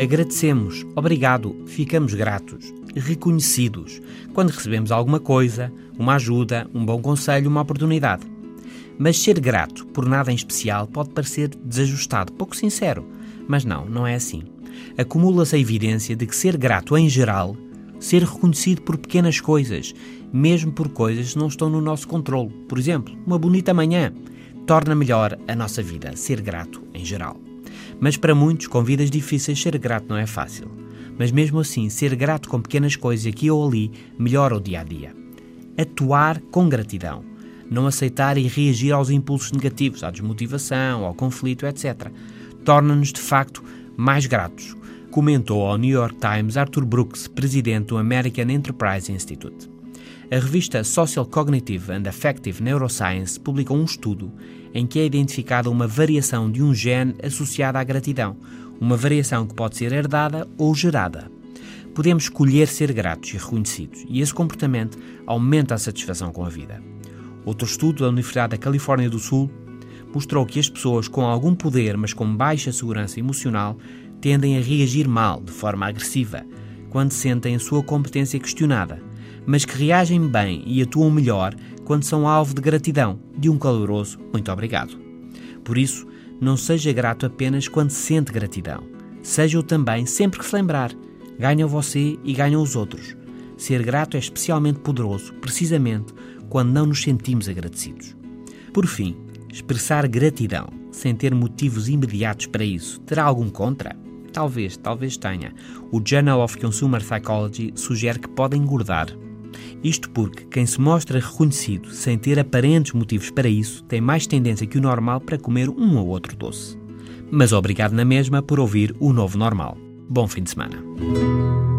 Agradecemos, obrigado, ficamos gratos, reconhecidos quando recebemos alguma coisa, uma ajuda, um bom conselho, uma oportunidade. Mas ser grato por nada em especial pode parecer desajustado, pouco sincero. Mas não, não é assim. Acumula-se a evidência de que ser grato em geral, ser reconhecido por pequenas coisas, mesmo por coisas que não estão no nosso controle, por exemplo, uma bonita manhã, torna melhor a nossa vida, ser grato em geral. Mas para muitos, com vidas difíceis, ser grato não é fácil. Mas mesmo assim, ser grato com pequenas coisas aqui ou ali melhora o dia a dia. Atuar com gratidão. Não aceitar e reagir aos impulsos negativos, à desmotivação, ao conflito, etc. Torna-nos de facto mais gratos, comentou ao New York Times Arthur Brooks, presidente do American Enterprise Institute. A revista Social Cognitive and Affective Neuroscience publicou um estudo em que é identificada uma variação de um gene associada à gratidão, uma variação que pode ser herdada ou gerada. Podemos escolher ser gratos e reconhecidos, e esse comportamento aumenta a satisfação com a vida. Outro estudo da Universidade da Califórnia do Sul mostrou que as pessoas com algum poder, mas com baixa segurança emocional, tendem a reagir mal, de forma agressiva, quando sentem a sua competência questionada mas que reagem bem e atuam melhor quando são alvo de gratidão, de um caloroso muito obrigado. Por isso, não seja grato apenas quando sente gratidão. Seja-o também sempre que se lembrar. Ganha você e ganham os outros. Ser grato é especialmente poderoso, precisamente quando não nos sentimos agradecidos. Por fim, expressar gratidão sem ter motivos imediatos para isso terá algum contra? Talvez, talvez tenha. O Journal of Consumer Psychology sugere que pode engordar. Isto porque quem se mostra reconhecido sem ter aparentes motivos para isso tem mais tendência que o normal para comer um ou outro doce. Mas obrigado na mesma por ouvir o novo normal. Bom fim de semana.